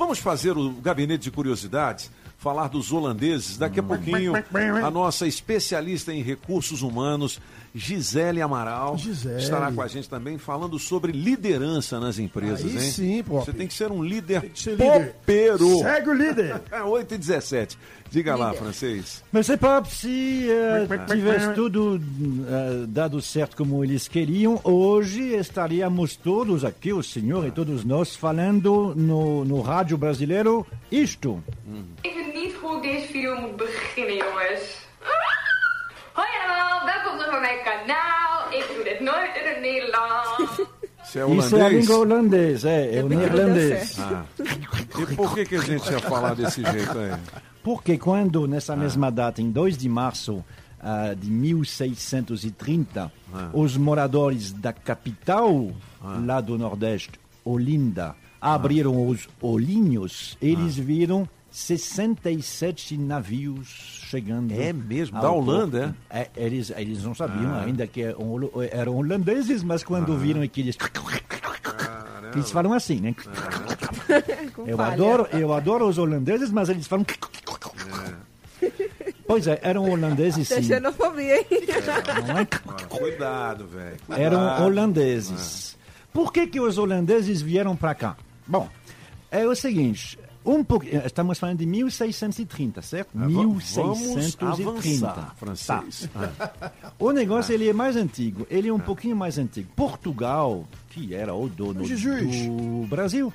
Vamos fazer o gabinete de curiosidades, falar dos holandeses. Daqui a pouquinho, a nossa especialista em recursos humanos, Gisele Amaral, Gisele. estará com a gente também falando sobre liderança nas empresas, Aí hein? sim, pô. Você tem que ser um líder que ser líder. popeiro. Segue o líder. É 8 e 17. Diga lá, francês. Mas é Pop, se eh, tivesse tudo eh, dado certo como eles queriam, hoje estaríamos todos aqui, o senhor e todos nós, falando no, no rádio brasileiro isto. Niet hoe deze video moet beginnen, jongens. Hoi allemaal, welkom terug bij mijn kanaal. Ik doe dit nooit in het Nederlands. Você é Isso é a holandês? língua holandês, é, é o neerlandês. Ah. E por que, que a gente ia falar desse jeito aí? Porque quando, nessa mesma data, em 2 de março ah, de 1630, os moradores da capital, lá do Nordeste, Olinda, abriram os olhinhos, eles viram 67 navios chegando. É mesmo? Da Holanda, porto. É, eles, eles não sabiam ainda que eram holandeses, mas quando viram aqueles... Eles falam assim, né? Com Eu adoro, eu adoro os holandeses, mas eles falam. Pois é, eram holandeses sim. xenofobia, hein? Não é? Ah, cuidado, velho. Eram holandeses. Por que, que os holandeses vieram para cá? Bom, é o seguinte. Um pouco, estamos falando de 1630, certo? Ah, va- Vamos 1630. avançar, francês. Ah, O negócio ele é mais antigo, ele é um pouquinho mais antigo. Portugal, que era o dono Jesus. do Brasil,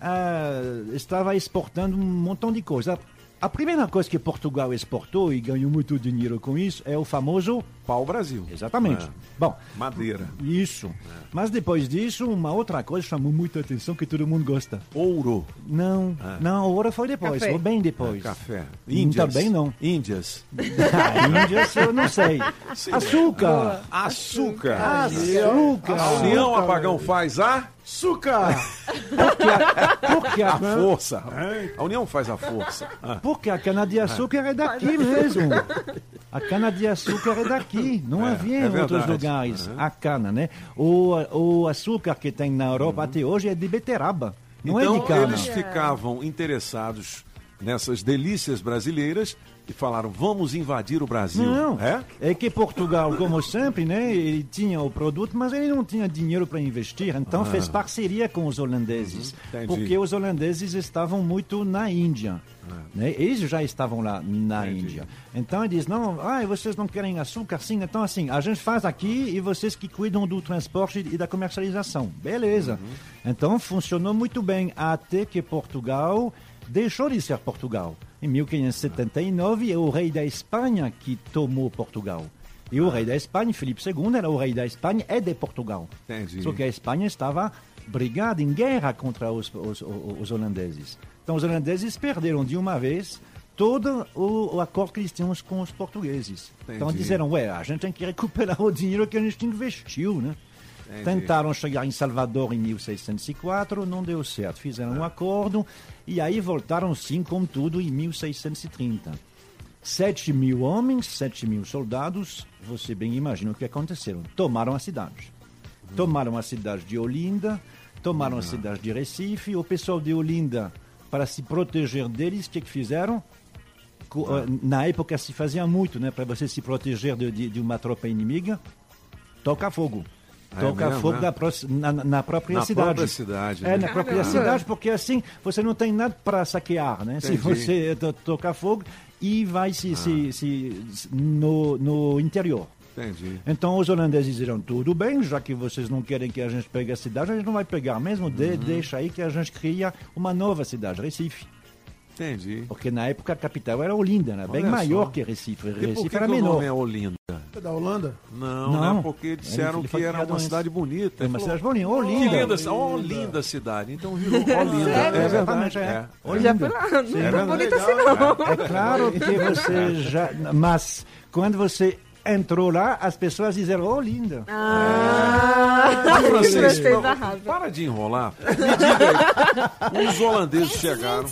ah, estava exportando um montão de coisas. A primeira coisa que Portugal exportou e ganhou muito dinheiro com isso é o famoso. Pau Brasil. Exatamente. É. Bom, Madeira. isso. Mas depois disso, uma outra coisa chamou muita atenção que todo mundo gosta. Ouro. Não, não, o ouro foi depois, Café. ou bem depois. Café. Hum, Índias. Também não. Índias. A Índia, eu não sei. Açúcar. Açúcar. Açúcar. A União Apagão faz a, Açúcar. Porque a, a força. A União faz a força. Ah, porque a cana-de-açúcar é daqui mesmo. A cana-de-açúcar é daqui, não É, havia é em outros lugares. Uhum. A cana, né? O, o açúcar que tem na Europa até hoje é de beterraba, não então é de cana. eles ficavam interessados nessas delícias brasileiras e falaram: vamos invadir o Brasil. Não, É? é que Portugal, como sempre, né, ele tinha o produto, mas ele não tinha dinheiro para investir, então fez parceria com os holandeses, Uhum, porque os holandeses estavam muito na Índia. Né? Eles já estavam lá na Entendi. Índia. Então ele diz, não, ah, vocês não querem açúcar? Sim, então assim, a gente faz aqui e vocês que cuidam do transporte e da comercialização. Beleza. Uhum. Então funcionou muito bem até que Portugal deixou de ser Portugal. Em 1579 é o rei da Espanha que tomou Portugal. E o rei da Espanha, Filipe II, era o rei da Espanha e de Portugal. Entendi. Só que a Espanha estava brigada em guerra contra os, os, os holandeses. Então os holandeses perderam de uma vez todo o, o acordo que eles tinham com os portugueses. Então Entendi. disseram, ué, a gente tem que recuperar o dinheiro que a gente investiu, né? Entendi. Tentaram chegar em Salvador em 1604, não deu certo. Fizeram um acordo e aí voltaram sim com tudo em 1630. 7 mil homens, 7 mil soldados, você bem imagina o que aconteceram. Tomaram a cidade. Tomaram a cidade de Olinda, tomaram a cidade de Recife. O pessoal de Olinda, para se proteger deles, o que, que fizeram? Co- eh, Na época se fazia muito, né? Para você se proteger de, de- de uma tropa inimiga, toca fogo. Ah, é Toca mesmo, fogo é? na, pró- na, na própria Na cidade. própria cidade, É, né? na própria Caramba. cidade, porque assim você não tem nada para saquear, né? Se Entendi. você to- tocar fogo e vai se, Ah. se, se- no, no interior. Entendi. Então os holandeses disseram, tudo bem, já que vocês não querem que a gente pegue a cidade, a gente não vai pegar mesmo, de, Uhum. deixa aí que a gente cria uma nova cidade, Recife. Entendi. Porque na época a capital era Olinda, era bem Olha maior só. que Recife. E por Recife que, era que o menor. nome é Olinda? É da Holanda? Não, Não. né? Porque disseram Ele que era uma cidade bonita. É uma cidade bonita, Que Olinda. linda, oh, linda cidade. Então virou Olinda. Sério? É Exatamente, verdade. é. É. Já fui lá, não é É tão bonita assim não. É claro que você já. Mas quando você entrou lá, as pessoas disseram, oh, linda. Ah, não, arrasa. para de enrolar. Me diga aí. Os holandeses chegaram.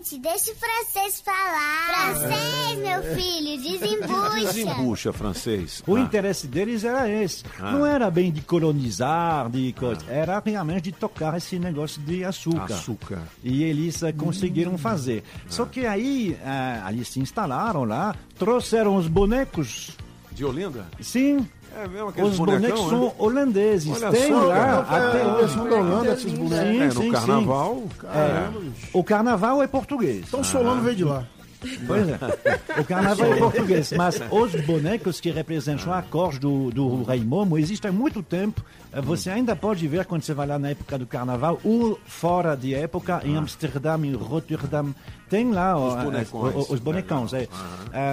Gente, deixa o francês falar. Francês, meu filho, desembucha. Desembucha, francês. O Ah, interesse deles era esse. Ah. Não era bem de colonizar, de coisa. Era realmente de tocar esse negócio de açúcar. Açúcar. E eles eh, conseguiram fazer. Só que aí, ah, eles se instalaram lá, trouxeram os bonecos. De Olinda? Sim, É mesmo aqueles os bonecos né? são holandeses. Olha Tem só, lá até É, hoje. eles são da Holanda, esses bonecos. Sim, É, no sim, sim. carnaval. Caramba, bicho. O carnaval é português. Então Solano veio de lá. Pois é. O carnaval é português, mas os bonecos que representam a cor do, do Rei Momo existem há muito tempo. Você ainda pode ver quando você vai lá na época do carnaval ou fora de época, em Amsterdã, em Rotterdam. Tem lá Os bonecões. os, os bonecões. É.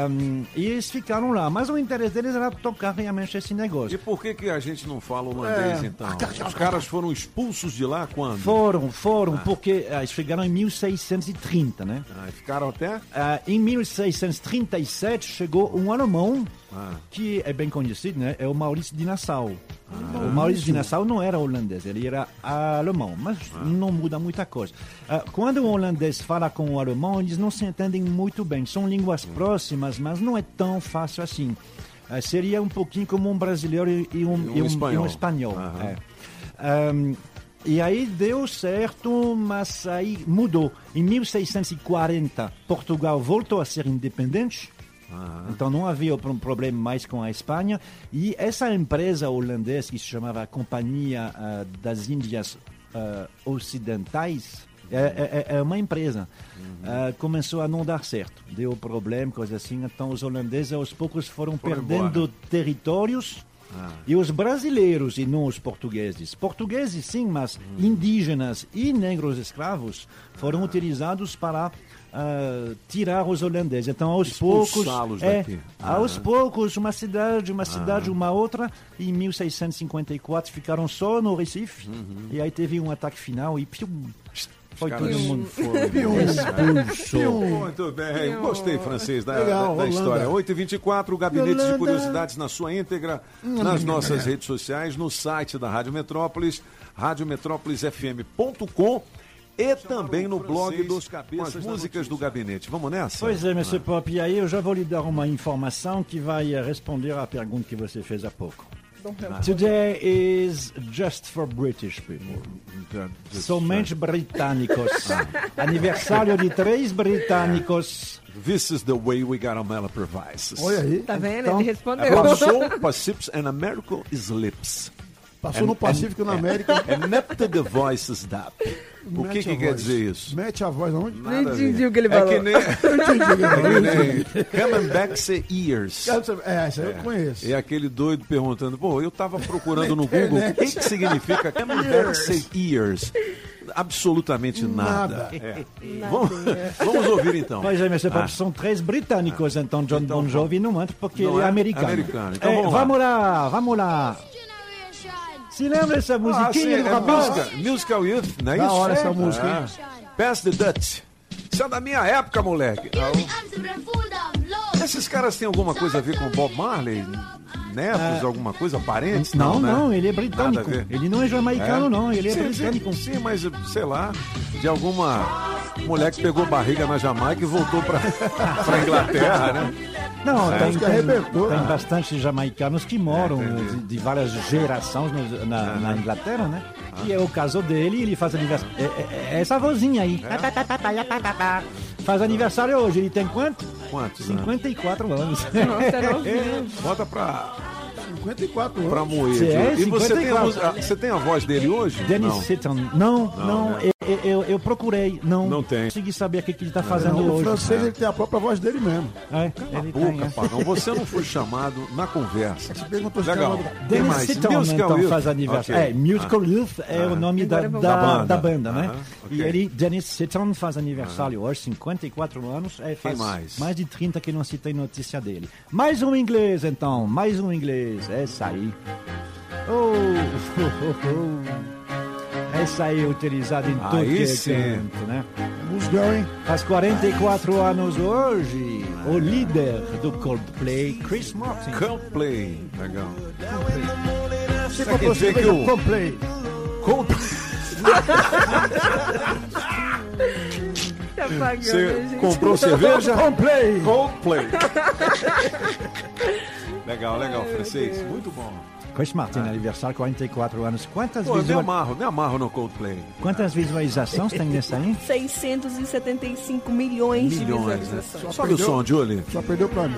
Um, e eles ficaram lá, mas o interesse deles era tocar realmente esse E negócio. por que, que a gente não fala holandês, É. então? Os caras foram expulsos de lá quando? Foram, foram, porque eh, eles chegaram em 1630, né? Ah, ficaram até? Ah, em 1637 chegou um alemão Ah. que é bem conhecido, né? É o Maurício de Nassau. o Maurício de Nassau não era holandês, ele era alemão, mas não muda muita coisa. Ah, quando o holandês fala com o alemão, eles não se entendem muito bem. São línguas próximas, mas não é tão fácil assim. Ah, seria um pouquinho como um brasileiro e e um, E um espanhol. e um espanhol. É. E aí deu certo, mas aí mudou. Em 1640, Portugal voltou a ser independente. Então não havia um problema mais com a Espanha. E essa empresa holandesa, que se chamava Companhia ah, das Índias ah, Ocidentais, é, é- é uma empresa. Ah, começou a não dar certo. Deu problema, coisa assim. Então os holandeses aos poucos foram, Foram perdendo embora. territórios. E os brasileiros e não os portugueses. Portugueses sim, mas indígenas e negros escravos foram utilizados para ah, tirar os holandeses. Então, aos poucos, é, daqui. aos Ah. poucos, uma cidade, uma cidade, uma outra. E em 1654 ficaram só no Recife. E aí teve um ataque final e foi caras todo mundo expulso. Muito bem, gostei, francês, da, Legal, da- da história. 8h24, o Gabinete de. Curiosidades na sua íntegra, nas nossas redes sociais, no site da Rádio Metrópolis, radiometrópolisfm.com e também no blog dos Cabeças, com as músicas do Gabinete. Vamos nessa? Pois é, Mr. Pop, e aí eu já vou lhe dar uma informação que vai responder à pergunta que você fez há pouco. Today is just for British people. Somente britânicos. Aniversário de três britânicos. This is the way we got Amela. Olha aí. Tá vendo? Então, Ele respondeu. Passou, Pacifics and American Slips. Passou no Pacífico e na América. And not the voices that. O que, que quer dizer isso? Mete a voz aonde? Não entendi o que ele É falou. que nem, é que nem Coming Back Say Years. É, essa eu conheço. É aquele doido perguntando, pô, eu tava procurando no Google o que, que significa Coming Back Say Years. Absolutamente nada. Nada. É. Vamos, vamos ouvir então. Pois é, Mr. Pop, são três britânicos, então John Então, Bon Jovi não entra porque não ele é é? americano. Americano. Então É, vamos lá. vamos lá, vamos lá. Se lembra dessa Ah, sim, musiquinha do é rapaz? musical, musical Youth, não é Da isso? hora essa É. música, hein? Pass the Dutch. Isso é da minha época, moleque. Esses caras têm alguma coisa a ver com Bob Marley? Netos, alguma coisa? Parentes? Não, né? não, ele é britânico. Ele não é jamaicano, É? não, ele é sim, britânico. Sim, sim, mas sei lá, de alguma mulher que pegou barriga na Jamaica e voltou pra, pra Inglaterra, né? Não, tem, que tem, tem né? bastante jamaicanos que moram É, de, de várias gerações no- na, na Inglaterra, né? E é o caso dele, ele faz aniversário. É, é- é essa vozinha aí. Faz aniversário hoje, ele tem quanto? Quantos? né? 54 anos. Nossa, novinho. Bota pra, 54 pra anos. moer. Você é e você tem, a, 54. música- você tem a voz dele hoje? Dennis Não. Seaton. Não, não, né? Eu, eu, eu procurei, não. Não tem. Consegui saber o que, que ele está fazendo Não, o hoje. francês ele tem a própria voz dele mesmo. É, ele tem, Boca, é. Pagão, você não foi chamado na conversa. Você perguntou se Legal. Tem Dennis mais? Musical então, Youth? faz aniversário. Ok. É, Musical Youth é o nome da, da, Da banda. da banda, né? Aham, ok. E ele, Dennis Seaton, faz aniversário hoje, 54 anos. É, faz mais? mais de 30 que não se tem notícia dele. Mais um inglês, então. Mais um inglês. Essa aí. Oh, oh, oh, oh. Essa aí é utilizada em tudo Aí que é canto, né? Musgão, hein? Faz 44 anos hoje. O líder do Coldplay, Chris Martin. Coldplay. Legal. Você quer comprou dizer que cerveja o- Coldplay. Coldplay. Tá Você comprou cerveja? Coldplay. Coldplay. Legal, legal, francês. Muito bom. Chris Martin, aniversário, 44 anos. Quantas, Pô, me visual... amarro, me amarro no Coldplay. Quantas visualizações tem nessa aí? 675 milhões, de Milhões, né? visualizações. Sobe o som, Julie. Só perdeu pra mim.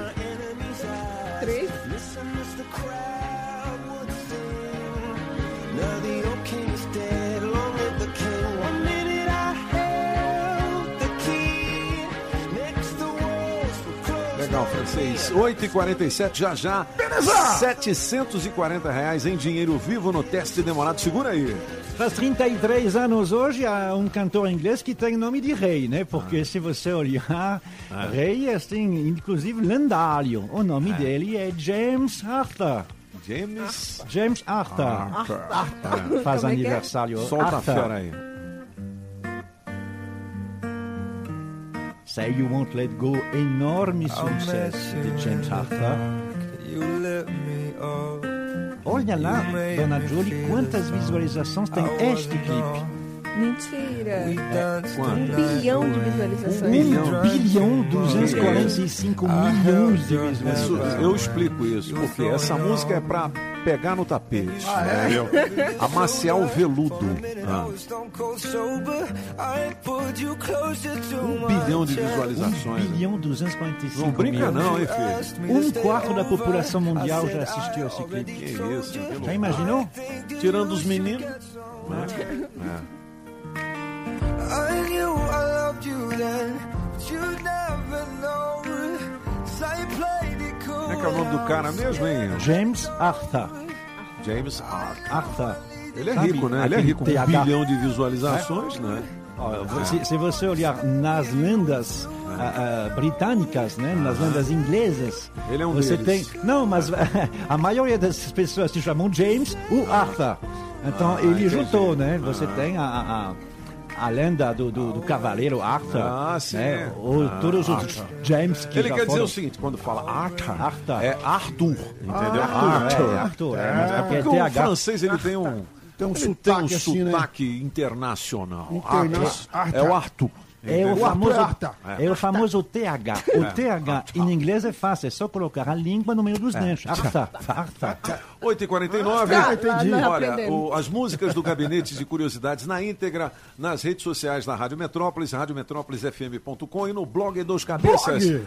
46. 8h47, já já. Beleza! 740 reais em dinheiro vivo no teste demorado. Segura aí. Faz 33 anos hoje há um cantor inglês que tem nome de rei, né? Porque ah. se você olhar, ah. rei é assim, inclusive lendário. O nome ah. dele é James Arthur. James? James Arthur. Arthur. Ah, Arthur. Arthur. Faz Como é aniversário. É? Solta Arthur. a fera aí. Say You Won't Let Go, enorme sucesso de James Arthur. Olha lá, Dona Julie, quantas visualizações tem este clipe. Mentira. Quanto? Um bilhão de visualizações. 1 bilhão 245 milhões de visualizações. eu explico isso, porque essa música é pra pegar no tapete. entendeu? Amaciar o veludo. Ah. Um bilhão de 1 visualizações. bilhão 245 Não brinca milhões. não, hein, filho? Um quarto da população mundial já assistiu esse clipe. Que isso, Já imaginou? Tirando os meninos. né? É. Como é que é o nome do cara mesmo, hein? James Arthur. James Arthur. Arthur. Ele é Sabe rico, né? Ele é rico. Um TH? bilhão de visualizações, né? Ó, Se, se você olhar nas lendas ah, ah, britânicas, né, nas lendas inglesas, Ele é um você deles. tem. Não, mas a maioria das pessoas se chamam James ou Arthur. Então Ah, ele entendi. juntou, né? Você tem a, a, a- lenda do, do, do cavaleiro Arthur, Ah, sim. né? Ou Ah, todos os James que Ele quer dizer foram. o seguinte, quando fala Arthur, Arthur. é Arthur, entendeu? Arthur, é, Arthur, é, mas é porque Porque é o TH. francês ele tem um, Tem um ele sotaque tem um assim, né? sotaque internacional. Interna- Arthur. É o Arthur. É o O famoso, é o famoso TH. O TH em inglês é fácil, é só colocar a língua no meio dos dentes. Arthur, Arthur. 8h49. Ah, entendi. Olha, o- as músicas do Gabinete de Curiosidades na íntegra nas redes sociais da Rádio Metrópolis, radiometrópolisfm.com e no blog dos Cabeças. Blog.